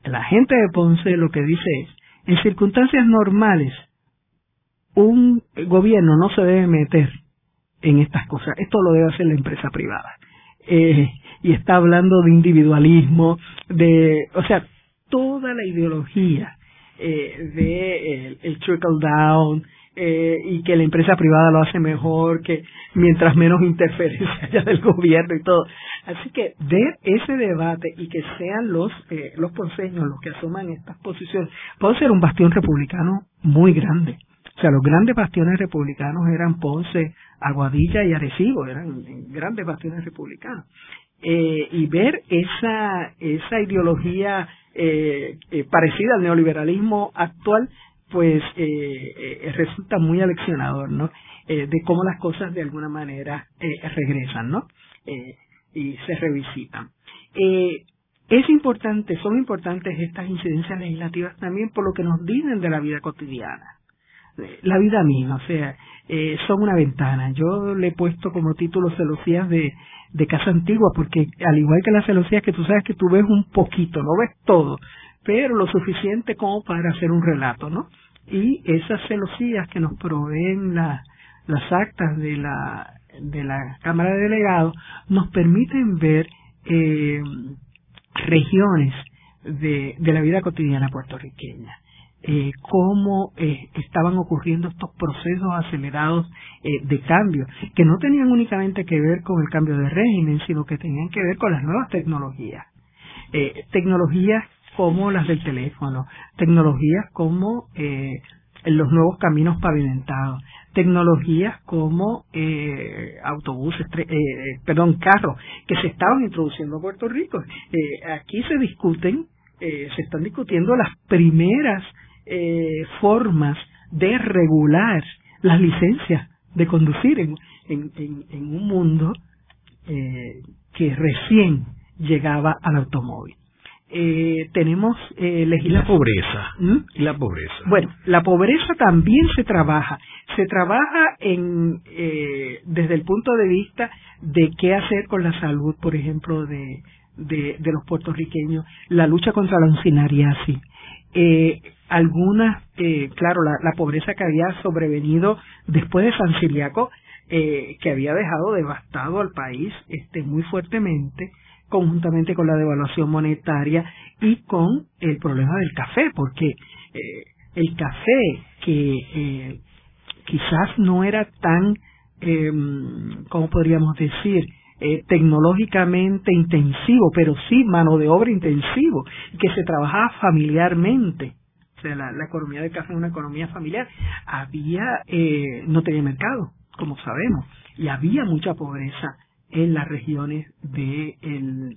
La gente de Ponce lo que dice es, en circunstancias normales, un gobierno no se debe meter en estas cosas. Esto lo debe hacer la empresa privada. Eh, y está hablando de individualismo, de, o sea, toda la ideología eh, de el, trickle down, eh, y que la empresa privada lo hace mejor, que mientras menos interferencia haya del gobierno y todo. Así que ver ese debate y que sean los eh, los ponceños los que asuman estas posiciones, puede ser un bastión republicano muy grande. O sea, los grandes bastiones republicanos eran Ponce, Aguadilla y Arecibo, eran grandes bastiones republicanos. Eh, y ver esa, esa ideología eh, eh, parecida al neoliberalismo actual, pues resulta muy aleccionador, ¿no? de cómo las cosas de alguna manera regresan, ¿no? y se revisitan. es importante, son importantes estas incidencias legislativas también por lo que nos dicen de la vida cotidiana la vida misma, o sea, eh, son una ventana. Yo le he puesto como título celosías de, de casa antigua, porque al igual que las celosías que tú sabes que tú ves un poquito, no ves todo, pero lo suficiente como para hacer un relato, ¿no? Y esas celosías que nos proveen la, las actas de la, de la Cámara de Delegados nos permiten ver eh, regiones de, de la vida cotidiana puertorriqueña eh, cómo eh, estaban ocurriendo estos procesos acelerados eh, de cambio, que no tenían únicamente que ver con el cambio de régimen, sino que tenían que ver con las nuevas tecnologías. Eh, tecnologías como las del teléfono, tecnologías como eh, los nuevos caminos pavimentados, tecnologías como eh, autobuses, perdón, carros que se estaban introduciendo a Puerto Rico. Aquí se discuten, se están discutiendo las primeras eh, formas de regular las licencias de conducir en, en, un mundo eh, que recién llegaba al automóvil. Eh, tenemos eh, la pobreza ¿Mm? y la pobreza bueno la pobreza también se trabaja se trabaja en eh, desde el punto de vista de qué hacer con la salud por ejemplo de de, de los puertorriqueños la lucha contra la uncinariasis eh, algunas, eh, claro, la, la, pobreza que había sobrevenido después de San Siriaco, eh, que había dejado devastado al país este, muy fuertemente, conjuntamente con la devaluación monetaria y con el problema del café, porque eh, el café que eh, quizás no era tan, eh, ¿cómo podríamos decir?, eh, tecnológicamente intensivo, pero sí mano de obra intensivo, que se trabajaba familiarmente. O sea, la, economía de café es una economía familiar. Había, eh, no tenía mercado, como sabemos, y había mucha pobreza en las regiones de el,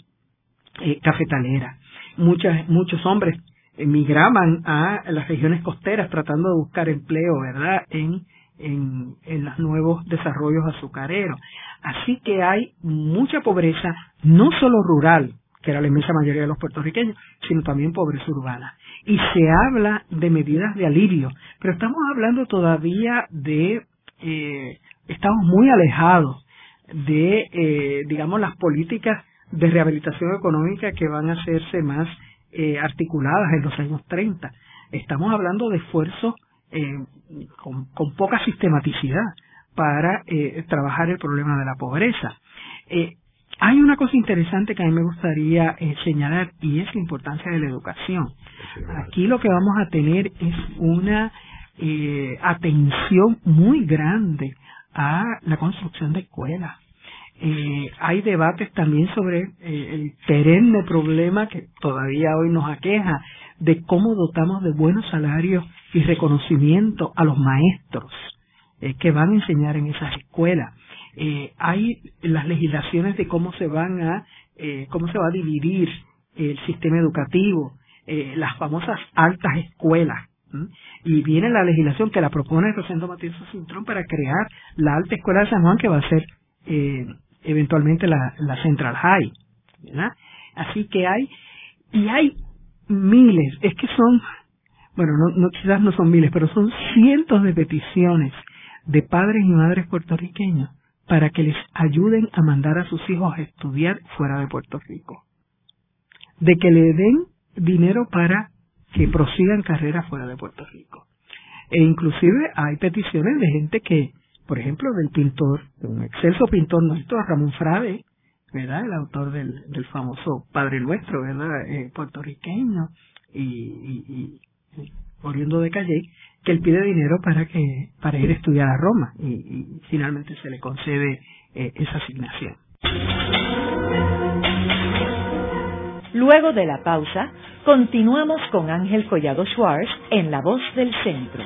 eh, cafetalera. Muchas, muchos hombres emigraban a las regiones costeras tratando de buscar empleo, ¿verdad? En, en, los nuevos desarrollos azucareros. Así que hay mucha pobreza, no solo rural, que era la inmensa mayoría de los puertorriqueños, sino también pobreza urbana. Y se habla de medidas de alivio, pero estamos hablando todavía de, eh, estamos muy alejados de, eh, digamos, las políticas de rehabilitación económica que van a hacerse más eh, articuladas en los años 30. Estamos hablando de esfuerzos eh, con, con, poca sistematicidad para eh, trabajar el problema de la pobreza. Eh, hay una cosa interesante que a mí me gustaría señalar y es la importancia de la educación. Aquí lo que vamos a tener es una eh, atención muy grande a la construcción de escuelas. Eh, hay debates también sobre eh, el perenne problema que todavía hoy nos aqueja de cómo dotamos de buenos salarios y reconocimiento a los maestros eh, que van a enseñar en esas escuelas. Eh, hay las legislaciones de cómo se van a, eh, cómo se va a dividir el sistema educativo, eh, las famosas altas escuelas. Y viene la legislación que la propone Rosendo Matías Cintrón para crear la alta escuela de San Juan que va a ser eventualmente la, Central High. Así que hay, y hay miles, es que son, bueno, no, no, quizás no son miles, pero son cientos de peticiones de padres y madres puertorriqueños para que les ayuden a mandar a sus hijos a estudiar fuera de Puerto Rico. De que le den dinero para que prosigan carreras fuera de Puerto Rico. E inclusive hay peticiones de gente que, por ejemplo, del pintor, un excelso pintor nuestro, Ramón Frade, ¿verdad? El autor del, del famoso Padre Nuestro, ¿verdad? Eh, puertorriqueño y, y, oriundo de Calle, que él pide dinero para que para ir a estudiar a Roma y, finalmente se le concede eh, esa asignación. Luego de la pausa, continuamos con Ángel Collado Schwartz en La Voz del Centro.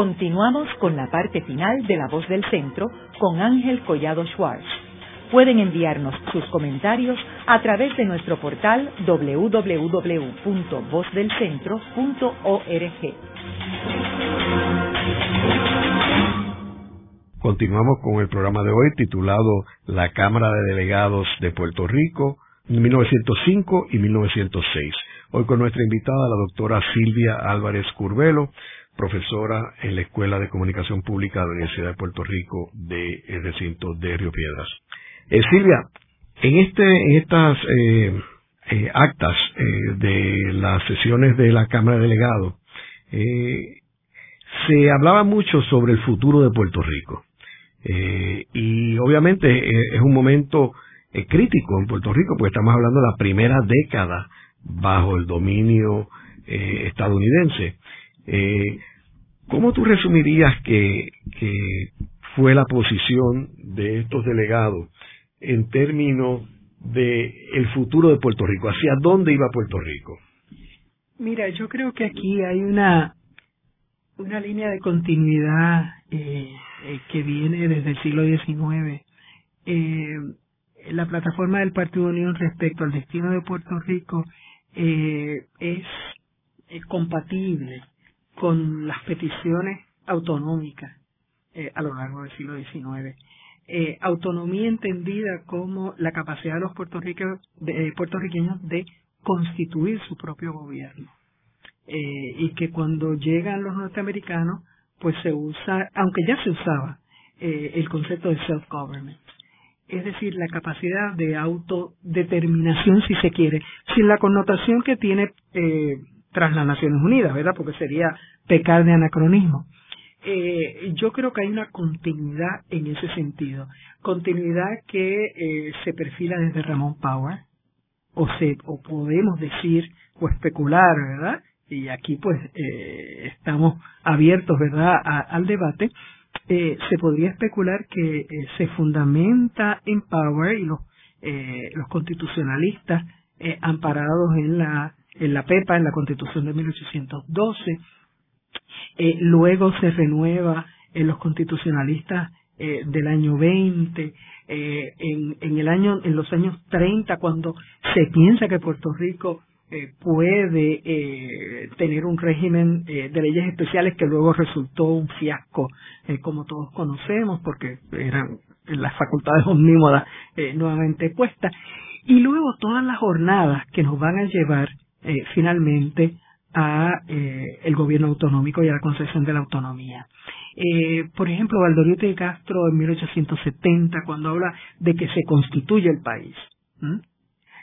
Continuamos con la parte final de La Voz del Centro con Ángel Collado Schwartz. Pueden enviarnos sus comentarios a través de nuestro portal www.vozdelcentro.org. Continuamos con el programa de hoy titulado La Cámara de Delegados de Puerto Rico 1905 y 1906. Hoy con nuestra invitada, la doctora Silvia Álvarez Curvelo, profesora en la Escuela de Comunicación Pública de la Universidad de Puerto Rico de el recinto de Río Piedras. Eh, Silvia, en, este, en estas eh, eh, actas de las sesiones de la Cámara de Delegados, se hablaba mucho sobre el futuro de Puerto Rico. y obviamente es un momento crítico en Puerto Rico, porque estamos hablando de la primera década bajo el dominio estadounidense. ¿Cómo tú resumirías que, fue la posición de estos delegados en términos de el futuro de Puerto Rico? ¿Hacia dónde iba Puerto Rico? Mira, yo creo que aquí hay una una línea de continuidad eh, eh, que viene desde el siglo XIX. Eh, la plataforma del Partido Unión respecto al destino de Puerto Rico es, es compatible con las peticiones autonómicas eh, a lo largo del siglo XIX. Eh, autonomía entendida como la capacidad de los eh, puertorriqueños de constituir su propio gobierno. y que cuando llegan los norteamericanos, pues se usa, aunque ya se usaba, el concepto de self-government. Es decir, la capacidad de autodeterminación, si se quiere, sin la connotación que tiene tras las Naciones Unidas, ¿verdad? Porque sería pecar de anacronismo. Eh, yo creo que hay una continuidad en ese sentido. Continuidad que eh, se perfila desde Ramón Power, o, se, o podemos decir o especular, ¿verdad? Y aquí pues eh, estamos abiertos, ¿verdad?, al debate. se podría especular que se fundamenta en Power y los, los constitucionalistas amparados en la, en la PEPA, en la Constitución de 1812, eh, luego se renueva en los constitucionalistas eh, del año 20, eh, en, en, el año, en los años 30, cuando se piensa que Puerto Rico puede tener un régimen de leyes especiales que luego resultó un fiasco, como todos conocemos, porque eran las facultades omnímodas nuevamente puestas, y luego todas las jornadas que nos van a llevar finalmente a eh, el gobierno autonómico y a la concesión de la autonomía. Eh, por ejemplo, Valdoriote Castro en 1870, cuando habla de que se constituye el país,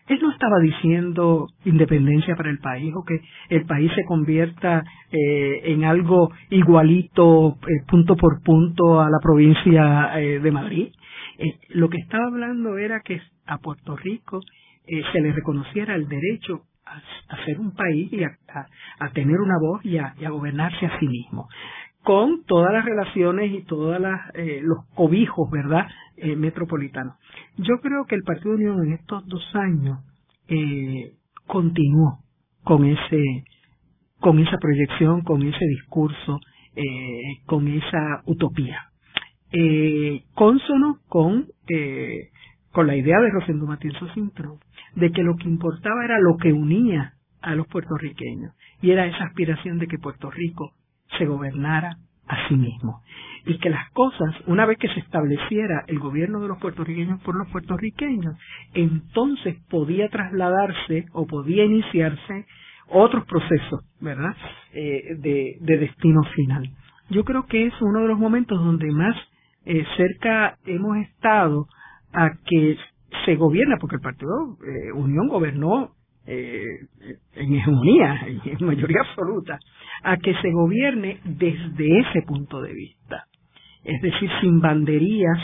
él no estaba diciendo independencia para el país o que el país se convierta eh, en algo igualito eh, punto por punto a la provincia eh, de Madrid. lo que estaba hablando era que a Puerto Rico se le reconociera el derecho a, ser un país y a, tener una voz y a, gobernarse a sí mismo con todas las relaciones y todos eh, los cobijos, ¿verdad?, eh, metropolitanos. Yo creo que el Partido Unión en estos dos años eh, continuó con ese, con esa proyección, con ese discurso, eh, con esa utopía, eh, consono con con la idea de Rosendo Matienzo Cintrón de que lo que importaba era lo que unía a los puertorriqueños y era esa aspiración de que Puerto Rico se gobernara a sí mismo y que las cosas, una vez que se estableciera el gobierno de los puertorriqueños por los puertorriqueños, entonces podía trasladarse o podía iniciarse otros procesos, ¿verdad?, eh, de, de, destino final. Yo creo que es uno de los momentos donde más eh, cerca hemos estado a que se gobierna, porque el Partido eh, Unión gobernó eh, en hegemonía, en mayoría absoluta, a que se gobierne desde ese punto de vista. Es decir, sin banderías,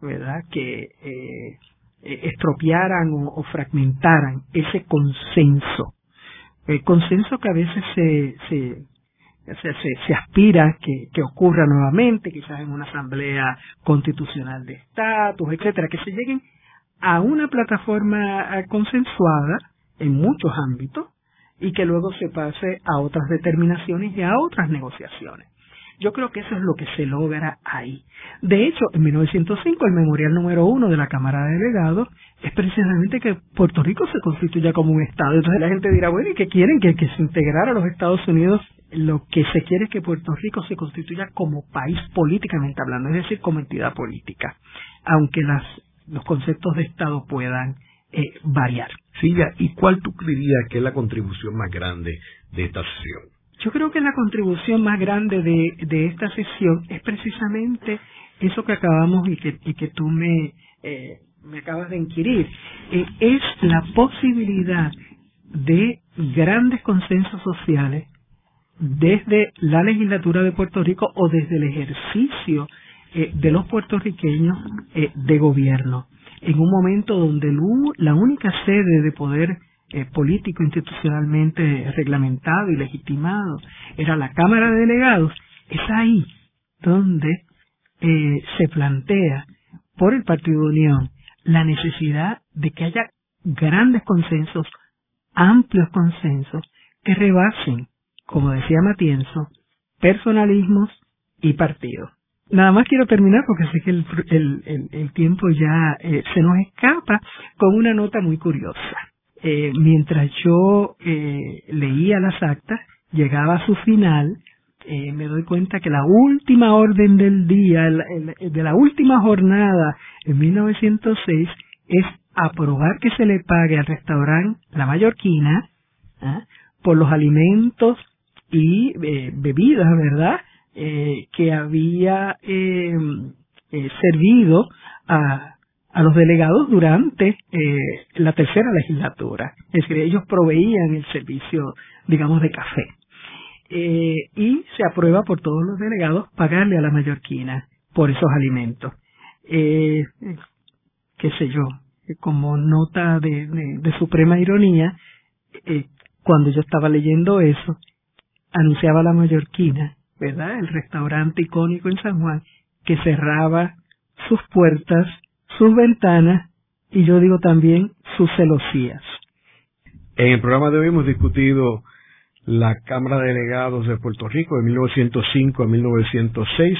¿verdad?, que, eh, estropearan o, fragmentaran ese consenso. El consenso que a veces se, se, se, aspira que, que, ocurra nuevamente, quizás en una asamblea constitucional de estatus, etcétera, que se lleguen a una plataforma eh, consensuada en muchos ámbitos y que luego se pase a otras determinaciones y a otras negociaciones. Yo creo que eso es lo que se logra ahí. De hecho, en 1905 el memorial número uno de la Cámara de Delegados es precisamente que Puerto Rico se constituya como un Estado. Entonces la gente dirá, bueno, ¿y qué quieren? Que, que se integrara a los Estados Unidos. Lo que se quiere es que Puerto Rico se constituya como país políticamente hablando, es decir, como entidad política. Aunque las, los conceptos de Estado puedan eh, variar. Silvia, ¿y cuál tú dirías que es la contribución más grande de esta sesión? Yo creo que la contribución más grande de, de esta sesión es precisamente eso que acabamos y que, y que tú me, eh, me acabas de inquirir. Eh, es la posibilidad de grandes consensos sociales desde la legislatura de Puerto Rico o desde el ejercicio eh, de los puertorriqueños de gobierno. En un momento donde la única sede de poder eh, político institucionalmente reglamentado y legitimado era la Cámara de Delegados, es ahí donde eh, se plantea por el Partido de Unión la necesidad de que haya grandes consensos, amplios consensos, que rebasen, como decía Matienzo, personalismos y partidos. Nada más quiero terminar porque sé que el, el, tiempo ya eh, se nos escapa con una nota muy curiosa eh, mientras yo eh, leía las actas, llegaba a su final, eh, me doy cuenta que la última orden del día, de la última jornada en 1906, es aprobar que se le pague al restaurante La Mallorquina ¿ah? por los alimentos y eh, bebidas, ¿verdad?, eh, que había eh, servido a a los delegados durante eh, la tercera legislatura. Es decir, ellos proveían el servicio, digamos, de café. Eh, y se aprueba por todos los delegados pagarle a la mallorquina por esos alimentos. Eh, qué sé yo, como nota de, de suprema ironía, cuando yo estaba leyendo eso, anunciaba la mallorquina, ¿verdad? El restaurante icónico en San Juan, que cerraba sus puertas sus ventanas y yo digo también sus celosías. En el programa de hoy hemos discutido la Cámara de Delegados de Puerto Rico de 1905 a 1906.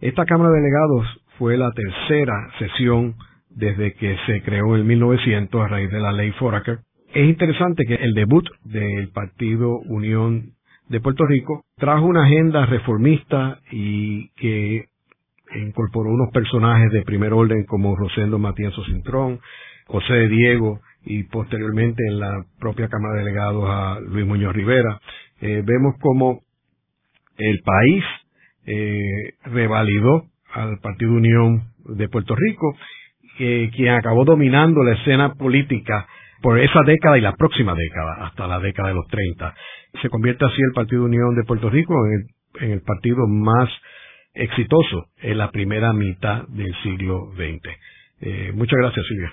Esta Cámara de Delegados fue la tercera sesión desde que se creó en 1900 a raíz de la ley Foraker. Es interesante que el debut del Partido Unión de Puerto Rico trajo una agenda reformista y que incorporó unos personajes de primer orden como Rosendo Matías Cintrón, José Diego y posteriormente en la propia Cámara de Delegados a Luis Muñoz Rivera. Eh, vemos como el país eh, revalidó al Partido Unión de Puerto Rico, quien acabó dominando la escena política por esa década y la próxima década, hasta la década de los 30. Se convierte así el Partido Unión de Puerto Rico en el partido más exitoso en la primera mitad del siglo XX. Eh, muchas gracias, Silvia.